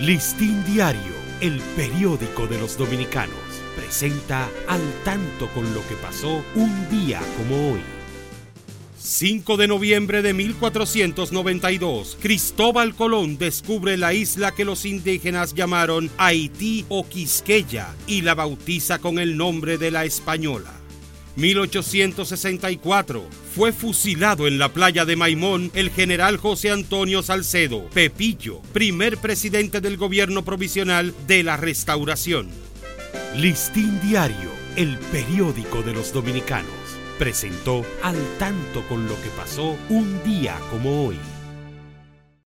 Listín Diario, el periódico de los dominicanos, presenta al tanto con lo que pasó un día como hoy. 5 de noviembre de 1492, Cristóbal Colón descubre la isla que los indígenas llamaron Haití o Quisqueya y la bautiza con el nombre de la Española. 1864 fue fusilado en la playa de Maimón el general José Antonio Salcedo, Pepillo, primer presidente del gobierno provisional de la restauración. Listín Diario, el periódico de los dominicanos, presentó al tanto con lo que pasó un día como hoy.